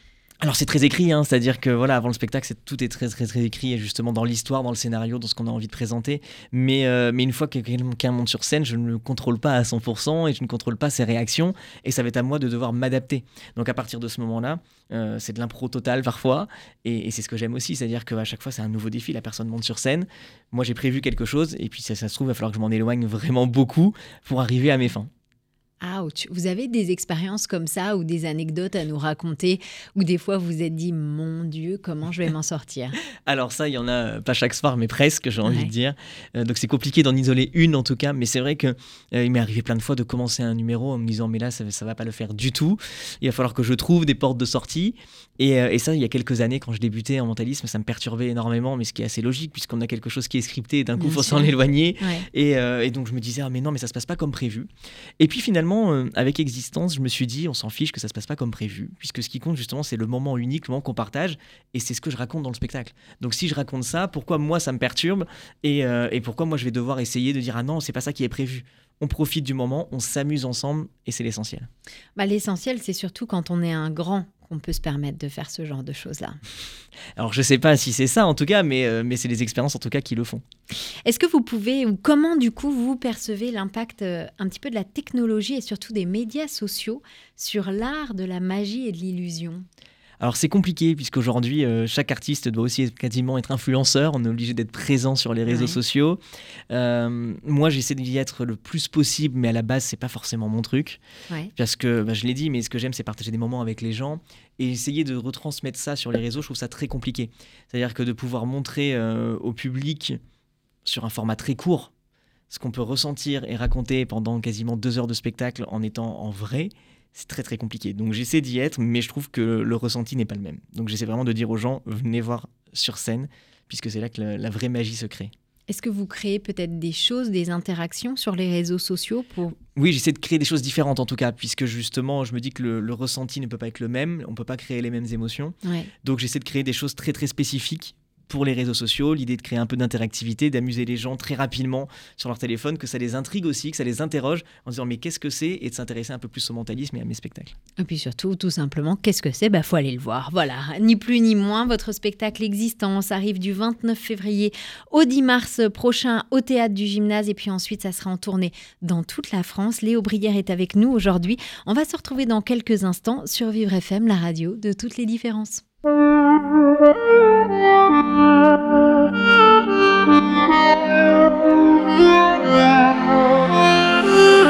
Alors c'est très écrit, hein, c'est-à-dire que voilà, avant le spectacle, tout est très très très écrit, justement dans l'histoire, dans le scénario, dans ce qu'on a envie de présenter. Mais, euh, une fois que quelqu'un monte sur scène, je ne le contrôle pas à 100% et je ne contrôle pas ses réactions, et ça va être à moi de devoir m'adapter. Donc à partir de ce moment-là, euh, c'est de l'impro total parfois, et, et c'est ce que j'aime aussi, c'est-à-dire qu'à chaque fois c'est un nouveau défi, la personne monte sur scène, moi j'ai prévu quelque chose, et puis ça, ça se trouve, il va falloir que je m'en éloigne vraiment beaucoup pour arriver à mes fins. Ouch. Vous avez des expériences comme ça ou des anecdotes à nous raconter où des fois vous vous êtes dit mon Dieu, comment je vais m'en sortir? *laughs* Alors ça, il y en a euh, pas chaque soir, mais presque, j'ai envie Ouais. de dire. Euh, donc c'est compliqué d'en isoler une en tout cas, mais c'est vrai que euh, il m'est arrivé plein de fois de commencer un numéro en me disant mais là ça, ça va pas le faire du tout. Il va falloir que je trouve des portes de sortie. Et, euh, et ça, il y a quelques années, quand je débutais en mentalisme, ça me perturbait énormément, mais ce qui est assez logique puisqu'on a quelque chose qui est scripté et d'un coup Bien faut s'en éloigner. Ouais. Et, et donc je me disais ah mais non mais ça se passe pas comme prévu. Et puis finalement euh, avec Existence, je me suis dit, on s'en fiche que ça se passe pas comme prévu, puisque ce qui compte justement, c'est le moment unique, le moment qu'on partage, et c'est ce que je raconte dans le spectacle. Donc si je raconte ça, pourquoi moi ça me perturbe, et, euh, et pourquoi moi je vais devoir essayer de dire ah non, c'est pas ça qui est prévu? On profite du moment, on s'amuse ensemble, et c'est l'essentiel. Bah, L'essentiel, c'est surtout quand on est un grand qu'on peut se permettre de faire ce genre de choses-là. Alors je sais pas si c'est ça en tout cas, mais, euh, mais c'est les expériences en tout cas qui le font. Est-ce que vous pouvez, ou comment du coup vous percevez l'impact euh, un petit peu de la technologie et surtout des médias sociaux sur l'art de la magie et de l'illusion? Alors c'est compliqué puisqu'aujourd'hui euh, chaque artiste doit aussi quasiment être influenceur, on est obligé d'être présent sur les réseaux Ouais. sociaux. Euh, moi j'essaie d'y être le plus possible, mais à la base c'est pas forcément mon truc. Ouais. Parce que bah, je l'ai dit, mais ce que j'aime c'est partager des moments avec les gens et essayer de retransmettre ça sur les réseaux, je trouve ça très compliqué. C'est-à-dire que de pouvoir montrer euh, au public sur un format très court ce qu'on peut ressentir et raconter pendant quasiment deux heures de spectacle en étant en vrai, c'est très très compliqué. Donc j'essaie d'y être, mais je trouve que le ressenti n'est pas le même. Donc j'essaie vraiment de dire aux gens, venez voir sur scène, puisque c'est là que la, la vraie magie se crée. Est-ce que vous créez peut-être des choses, des interactions sur les réseaux sociaux pour... Oui, j'essaie de créer des choses différentes en tout cas, puisque justement je me dis que le, le ressenti ne peut pas être le même, on ne peut pas créer les mêmes émotions. Ouais. Donc j'essaie de créer des choses très très spécifiques pour les réseaux sociaux, l'idée de créer un peu d'interactivité, d'amuser les gens très rapidement sur leur téléphone, que ça les intrigue aussi, que ça les interroge en disant mais qu'est-ce que c'est et de s'intéresser un peu plus au mentalisme et à mes spectacles. Et puis surtout, tout simplement, qu'est-ce que c'est? Bah, faut aller le voir. Voilà, ni plus ni moins. Votre spectacle Existence arrive du 29 février au 10 mars prochain au théâtre du gymnase. Et puis ensuite, ça sera en tournée dans toute la France. Léo Brière est avec nous aujourd'hui. On va se retrouver dans quelques instants sur Vivre FM, la radio de toutes les différences.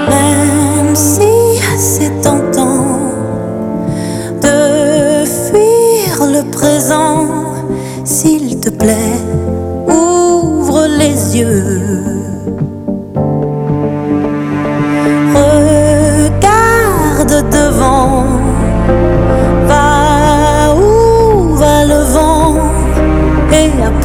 Même si c'est tentant de fuir le présent, s'il te plaît, ouvre les yeux. Regarde devant,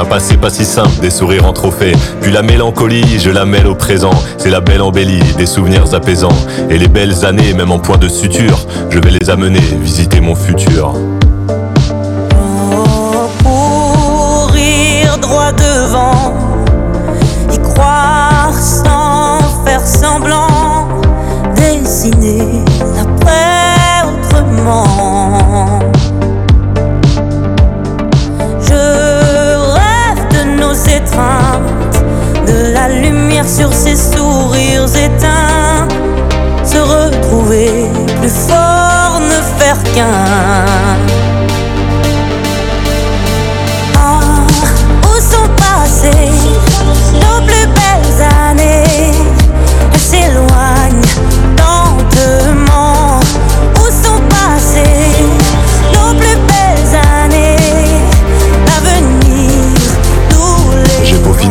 Un passé pas si simple, des sourires en trophée. Puis la mélancolie, je la mêle au présent. C'est la belle embellie, des souvenirs apaisants. Et les belles années, même en point de suture, je vais les amener visiter mon futur. droit devant, y croire sans faire semblant, dessiner l'après autrement. Lumière sur ces sourires éteints, se retrouver plus fort, ne faire qu'un.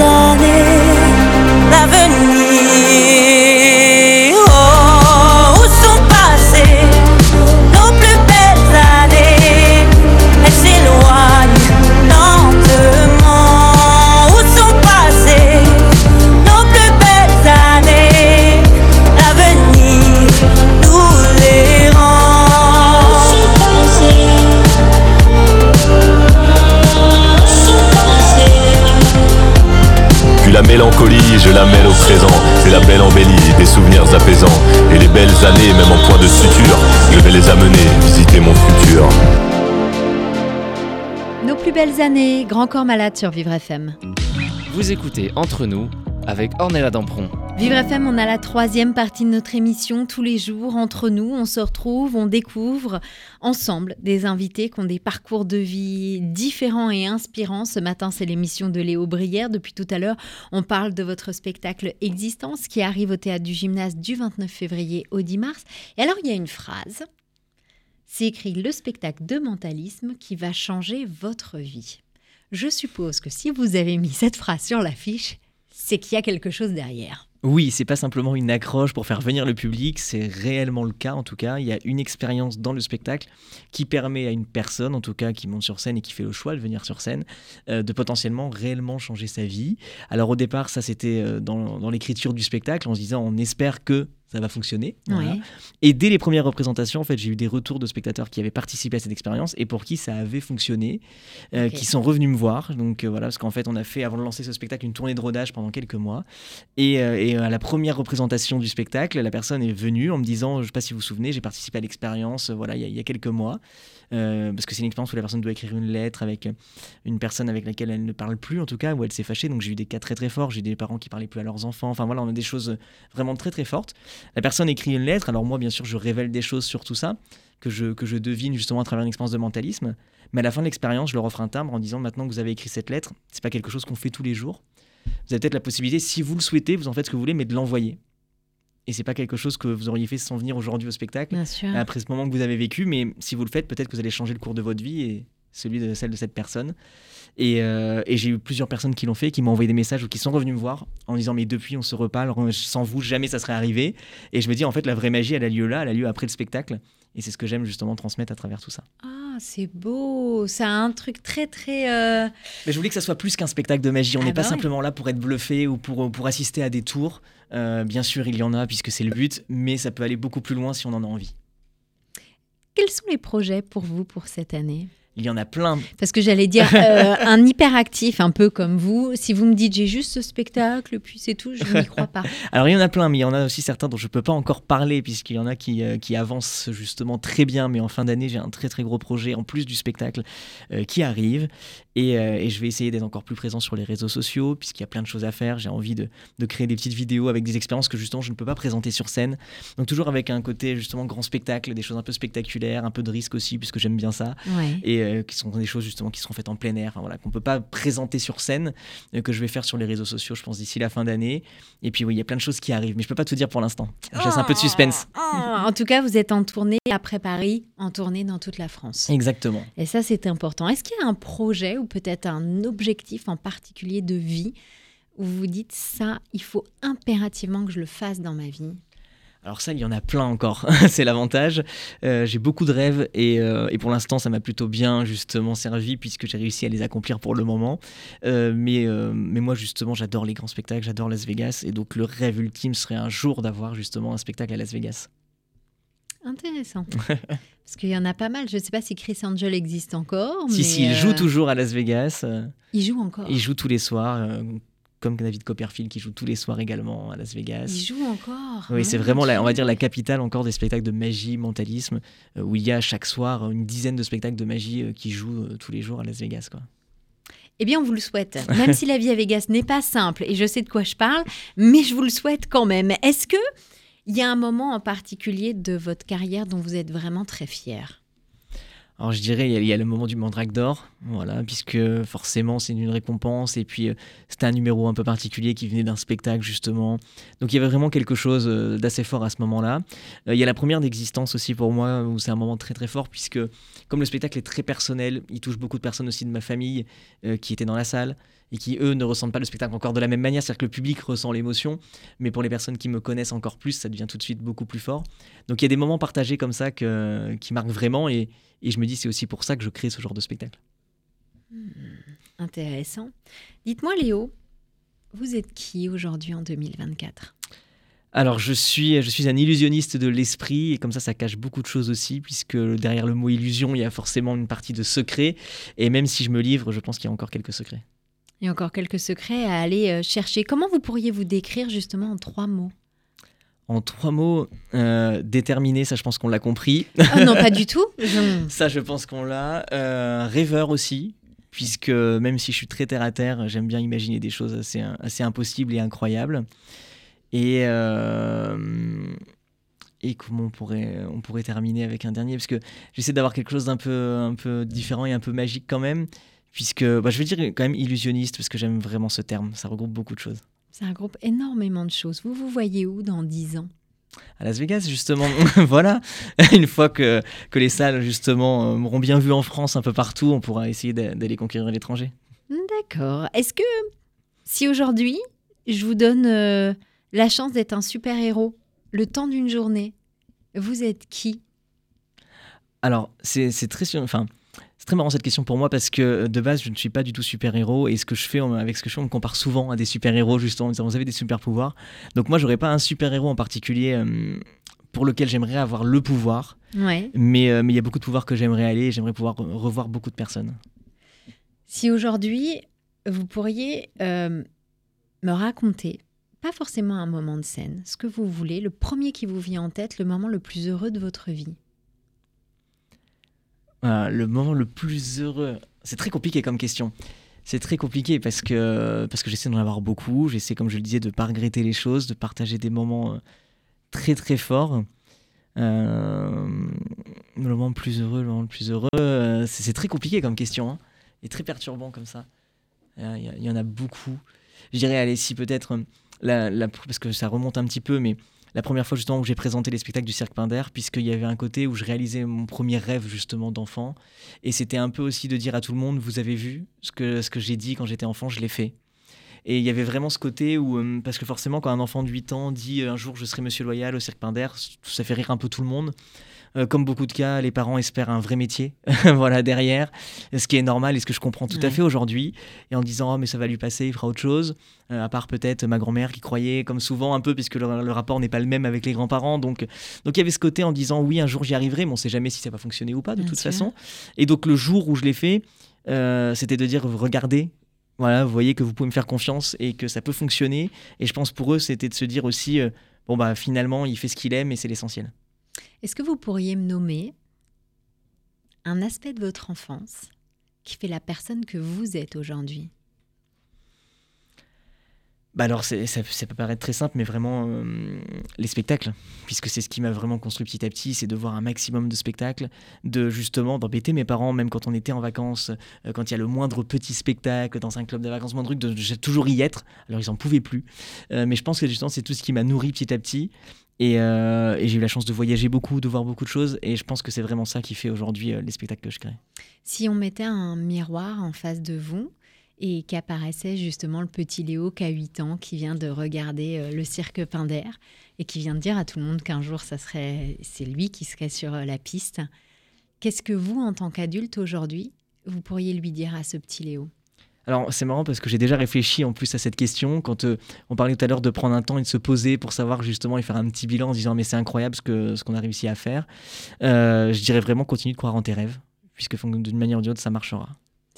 années mélancolie, je la mêle au présent. C'est la belle embellie, des souvenirs apaisants. Et les belles années, même en point de suture, je vais les amener visiter mon futur. Nos plus belles années, Grand Corps Malade sur Vivre FM. Vous écoutez Entre nous avec Ornella Dampron. Vivre FM, on a la troisième partie de notre émission. Tous les jours, entre nous, on se retrouve, on découvre ensemble des invités qui ont des parcours de vie différents et inspirants. Ce matin, c'est l'émission de Léo Brière. Depuis tout à l'heure, on parle de votre spectacle Existence qui arrive au théâtre du gymnase du 29 février au 10 mars. Et alors, il y a une phrase. C'est écrit le spectacle de mentalisme qui va changer votre vie. Je suppose que si vous avez mis cette phrase sur l'affiche, c'est qu'il y a quelque chose derrière. Oui, c'est pas simplement une accroche pour faire venir le public, c'est réellement le cas en tout cas. Il y a une expérience dans le spectacle qui permet à une personne, en tout cas qui monte sur scène et qui fait le choix de venir sur scène, euh, de potentiellement réellement changer sa vie. Alors au départ, ça c'était euh, dans, dans l'écriture du spectacle, en se disant on espère que ça va fonctionner. Ouais. Et dès les premières représentations, en fait, j'ai eu des retours de spectateurs qui avaient participé à cette expérience et pour qui ça avait fonctionné, euh, qui sont revenus me voir. Donc euh, voilà, parce qu'en fait, on a fait avant de lancer ce spectacle une tournée de rodage pendant quelques mois. Et, euh, et à la première représentation du spectacle, la personne est venue en me disant, je ne sais pas si vous vous souvenez, j'ai participé à l'expérience, voilà, il y, a- il y a quelques mois. Euh, parce que c'est une expérience où la personne doit écrire une lettre avec euh, une personne avec laquelle elle ne parle plus, en tout cas, où elle s'est fâchée. Donc j'ai eu des cas très très forts. J'ai des parents qui parlaient plus à leurs enfants. Enfin voilà, on a des choses vraiment très très fortes. La personne écrit une lettre. Alors moi, bien sûr, je révèle des choses sur tout ça que je, que je devine justement à travers une expérience de mentalisme. Mais à la fin de l'expérience, je leur offre un timbre en disant maintenant que vous avez écrit cette lettre, c'est pas quelque chose qu'on fait tous les jours. Vous avez peut-être la possibilité, si vous le souhaitez, vous en faites ce que vous voulez, mais de l'envoyer. Et c'est pas quelque chose que vous auriez fait sans venir aujourd'hui au spectacle Bien sûr. après ce moment que vous avez vécu, mais si vous le faites, peut-être que vous allez changer le cours de votre vie et celui de celle de cette personne. Et, euh, et j'ai eu plusieurs personnes qui l'ont fait, qui m'ont envoyé des messages ou qui sont revenus me voir en disant mais depuis on se reparle, sans vous jamais ça serait arrivé. Et je me dis en fait la vraie magie elle a lieu là, elle a lieu après le spectacle. Et c'est ce que j'aime justement transmettre à travers tout ça. Ah, c'est beau. Ça a un truc très, très. euh, Mais je voulais que ça soit plus qu'un spectacle de magie. On Ah n'est bah pas ouais. simplement là pour être bluffé ou pour, pour assister à des tours. Euh, bien sûr, il y en a puisque c'est le but, mais ça peut aller beaucoup plus loin si on en a envie. Quels sont les projets pour vous pour cette année? Il y en a plein. Parce que j'allais dire euh, un hyperactif, un peu comme vous. Si vous me dites j'ai juste ce spectacle, puis c'est tout, je n'y crois pas. *laughs* Alors il y en a plein, mais il y en a aussi certains dont je ne peux pas encore parler, puisqu'il y en a qui, euh, qui avancent justement très bien. Mais en fin d'année, j'ai un très très gros projet, en plus du spectacle, euh, qui arrive. Et, euh, et je vais essayer d'être encore plus présent sur les réseaux sociaux, puisqu'il y a plein de choses à faire. J'ai envie de, de créer des petites vidéos avec des expériences que justement je ne peux pas présenter sur scène. Donc toujours avec un côté justement grand spectacle, des choses un peu spectaculaires, un peu de risque aussi, puisque j'aime bien ça Ouais. et euh, qui sont des choses justement qui seront faites en plein air, enfin, voilà, qu'on peut pas présenter sur scène, euh, que je vais faire sur les réseaux sociaux, je pense d'ici la fin d'année. Et puis oui, il y a plein de choses qui arrivent, mais je peux pas tout dire pour l'instant. Je laisse un peu de suspense. Ah, en tout cas, vous êtes en tournée après Paris, en tournée dans toute la France. Exactement. Et ça, c'est important. Est-ce qu'il y a un projet ou peut-être un objectif en particulier de vie où vous dites ça, il faut impérativement que je le fasse dans ma vie Alors ça, il y en a plein encore, *laughs* c'est l'avantage. Euh, j'ai beaucoup de rêves et, euh, et pour l'instant, ça m'a plutôt bien justement servi puisque j'ai réussi à les accomplir pour le moment. Euh, mais moi, justement, j'adore les grands spectacles, j'adore Las Vegas et donc le rêve ultime serait un jour d'avoir justement un spectacle à Las Vegas. Intéressant. *laughs* Parce qu'il y en a pas mal. Je ne sais pas si Chris Angel existe encore. Si, mais, si, il euh, joue toujours à Las Vegas. euh, Il joue encore. Il joue tous les soirs, euh, comme David Copperfield qui joue tous les soirs également à Las Vegas. Il joue encore. Oui, c'est vraiment, la, on va dire, la capitale encore des spectacles de magie, mentalisme, euh, où il y a chaque soir une dizaine de spectacles de magie qui jouent tous les jours à Las Vegas. Quoi. Eh bien, on vous le souhaite. *laughs* Même si la vie à Vegas n'est pas simple, et je sais de quoi je parle, mais je vous le souhaite quand même. Est-ce que il y a un moment en particulier de votre carrière dont vous êtes vraiment très fier Alors je dirais, il y, a, le moment du Mandrake d'Or, voilà, puisque forcément c'est une récompense, et puis euh, c'était un numéro un peu particulier qui venait d'un spectacle justement. Donc il y avait vraiment quelque chose euh, d'assez fort à ce moment-là. Euh, il y a la première d'existence aussi pour moi, où c'est un moment très très fort, puisque comme le spectacle est très personnel, il touche beaucoup de personnes aussi de ma famille qui étaient dans la salle, et qui eux ne ressentent pas le spectacle encore de la même manière, c'est-à-dire que le public ressent l'émotion, mais pour les personnes qui me connaissent encore plus, ça devient tout de suite beaucoup plus fort. Donc il y a des moments partagés comme ça que, qui marquent vraiment, et, et je me dis c'est aussi pour ça que je crée ce genre de spectacle. Intéressant. Dites-moi, Léo, vous êtes qui aujourd'hui en 2024 Alors je suis, je suis un illusionniste de l'esprit, et comme ça ça cache beaucoup de choses aussi, puisque derrière le mot illusion, il y a forcément une partie de secret, et même si je me livre, je pense qu'il y a encore quelques secrets. Et encore quelques secrets à aller euh, chercher. Comment vous pourriez vous décrire justement en trois mots? En trois mots, euh, déterminé, ça je pense qu'on l'a compris. Ah Non, pas du *laughs* tout. Je- Ça je pense qu'on l'a. Euh, rêveur aussi, puisque même si je suis très terre à terre, j'aime bien imaginer des choses assez, assez impossibles et incroyables. Et, euh, et comment on pourrait, on pourrait terminer avec un dernier? Parce que j'essaie d'avoir quelque chose d'un peu, un peu différent et un peu magique quand même. Puisque bah, je veux dire quand même illusionniste, parce que j'aime vraiment ce terme. Ça regroupe beaucoup de choses. Ça regroupe énormément de choses. Vous vous voyez où dans 10 ans? À Las Vegas, justement. *laughs* voilà. *laughs* Une fois que, que les salles, justement, euh, m'auront bien vu en France, un peu partout, on pourra essayer d'a- d'aller conquérir l'étranger. D'accord. Est-ce que si aujourd'hui, je vous donne euh, la chance d'être un super-héros, le temps d'une journée, vous êtes qui? Alors, c'est très, enfin, c'est très marrant cette question pour moi parce que euh, de base, je ne suis pas du tout super-héros et ce que je fais, avec ce que je fais, on me compare souvent à des super-héros, justement, en disant, vous avez des super-pouvoirs. Donc, moi, j'aurais pas un super-héros en particulier euh, pour lequel j'aimerais avoir le pouvoir, Ouais. mais euh, mais il y a beaucoup de pouvoirs que j'aimerais aller et j'aimerais pouvoir re- revoir beaucoup de personnes. Si aujourd'hui, vous pourriez euh, me raconter, pas forcément un moment de scène, ce que vous voulez, le premier qui vous vient en tête, le moment le plus heureux de votre vie. Euh, le moment le plus heureux C'est très compliqué comme question. C'est très compliqué parce que, parce que j'essaie d'en avoir beaucoup. J'essaie, comme je le disais, de ne pas regretter les choses, de partager des moments euh, très très forts. Euh, le moment le plus heureux, le moment le plus heureux, c'est très compliqué comme question. hein, et très perturbant comme ça. Il y, y en a beaucoup. Je dirais, allez, si peut-être, parce que ça remonte un petit peu, mais la première fois justement où j'ai présenté les spectacles du Cirque Pinder, puisqu'il y avait un côté où je réalisais mon premier rêve justement d'enfant. Et c'était un peu aussi de dire à tout le monde, vous avez vu ce que, ce que j'ai dit quand j'étais enfant, je l'ai fait. Et il y avait vraiment ce côté où, euh, parce que forcément quand un enfant de 8 ans dit euh, un jour je serai Monsieur Loyal au Cirque Pinder, ça fait rire un peu tout le monde. Euh, comme beaucoup de cas, les parents espèrent un vrai métier, *laughs* voilà derrière, ce qui est normal et ce que je comprends tout à fait aujourd'hui. Et en disant oh mais ça va lui passer, il fera autre chose. Euh, à part peut-être ma grand-mère qui croyait, comme souvent un peu, puisque le, le rapport n'est pas le même avec les grands-parents. Donc donc il y avait ce côté en disant oui un jour j'y arriverai, mais on sait jamais si ça va fonctionner ou pas de Bien toute sûr. façon. Et donc le jour où je l'ai fait, euh, c'était de dire regardez. Voilà, vous voyez que vous pouvez me faire confiance et que ça peut fonctionner. Et je pense pour eux, c'était de se dire aussi, euh, bon bah finalement, il fait ce qu'il aime et c'est l'essentiel. Est-ce que vous pourriez me nommer un aspect de votre enfance qui fait la personne que vous êtes aujourd'hui? Bah alors, ça, ça peut paraître très simple, mais vraiment, euh, les spectacles, puisque c'est ce qui m'a vraiment construit petit à petit, c'est de voir un maximum de spectacles, de justement d'embêter mes parents, même quand on était en vacances, euh, quand il y a le moindre petit spectacle dans un club de vacances, moindre truc, de, de toujours y être. Alors, ils en pouvaient plus. Euh, mais je pense que justement, c'est tout ce qui m'a nourri petit à petit. Et, euh, et j'ai eu la chance de voyager beaucoup, de voir beaucoup de choses. Et je pense que c'est vraiment ça qui fait aujourd'hui euh, les spectacles que je crée. Si on mettait un miroir en face de vous et qu'apparaissait justement le petit Léo qui a 8 ans, qui vient de regarder euh, le cirque Pinder et qui vient de dire à tout le monde qu'un jour, ça serait, c'est lui qui serait sur la piste, qu'est-ce que vous, en tant qu'adulte aujourd'hui, vous pourriez lui dire à ce petit Léo? Alors c'est marrant parce que j'ai déjà réfléchi en plus à cette question quand euh, on parlait tout à l'heure de prendre un temps et de se poser pour savoir justement et faire un petit bilan en se disant mais c'est incroyable ce que ce qu'on a réussi à faire. Euh, je dirais vraiment continue de croire en tes rêves puisque d'une manière ou d'une autre ça marchera.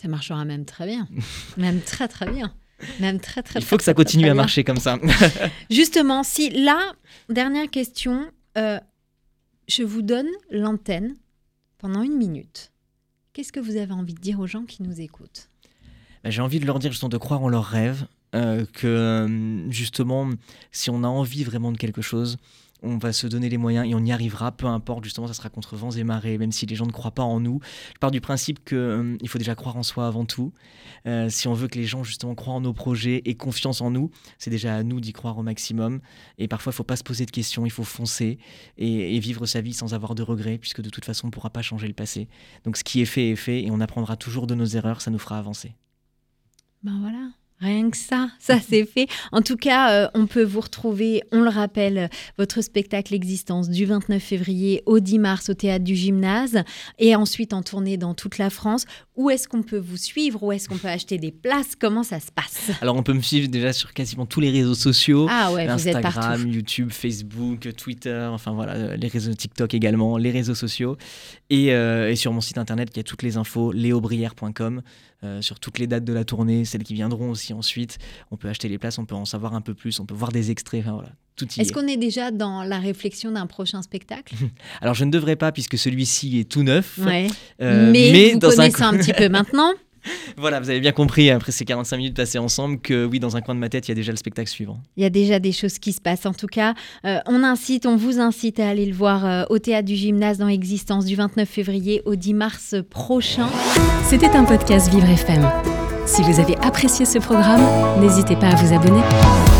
Ça marchera même très bien, *laughs* même très très bien. Même très très Il faut très, que ça continue à bien. marcher comme ça. *laughs* Justement, si là, dernière question, euh, je vous donne l'antenne pendant une minute. Qu'est-ce que vous avez envie de dire aux gens qui nous écoutent? Bah, J'ai envie de leur dire justement de croire en leurs rêves, euh, que euh, justement si on a envie vraiment de quelque chose, on va se donner les moyens et on y arrivera, peu importe, justement, ça sera contre vents et marées, même si les gens ne croient pas en nous. Je pars du principe qu'il faut déjà croire en soi avant tout. Euh, si on veut que les gens, justement, croient en nos projets et confiance en nous, c'est déjà à nous d'y croire au maximum. Et parfois, il ne faut pas se poser de questions, il faut foncer et vivre sa vie sans avoir de regrets, puisque de toute façon, on ne pourra pas changer le passé. Donc, ce qui est fait est fait et on apprendra toujours de nos erreurs, ça nous fera avancer. Ben voilà. Rien que ça, ça c'est fait. En tout cas, euh, on peut vous retrouver, on le rappelle, votre spectacle Existence du 29 février au 10 mars au théâtre du Gymnase et ensuite en tournée dans toute la France. Où est-ce qu'on peut vous suivre? Où est-ce qu'on peut acheter des places? Comment ça se passe? Alors, on peut me suivre déjà sur quasiment tous les réseaux sociaux. Ah ouais, vous êtes Instagram, partout. YouTube, Facebook, Twitter, enfin voilà, euh, les réseaux TikTok également, les réseaux sociaux. Et, euh, et sur mon site internet, il y a toutes les infos, léobrière.com. euh, sur toutes les dates de la tournée, celles qui viendront aussi ensuite. On peut acheter les places, on peut en savoir un peu plus, on peut voir des extraits. Enfin, voilà, Est-ce est. qu'on est déjà dans la réflexion d'un prochain spectacle? *laughs* Alors je ne devrais pas puisque celui-ci est tout neuf. Ouais. Euh, mais, vous dans un connaissez un, petit peu *laughs* maintenant. *laughs* Voilà, vous avez bien compris après ces 45 minutes passées ensemble que oui, dans un coin de ma tête, il y a déjà le spectacle suivant. Il y a déjà des choses qui se passent. En tout cas, euh, on incite, on vous incite à aller le voir euh, au théâtre du gymnase dans Existence du 29 février au 10 mars prochain. C'était un podcast Vivre FM. Si vous avez apprécié ce programme, n'hésitez pas à vous abonner.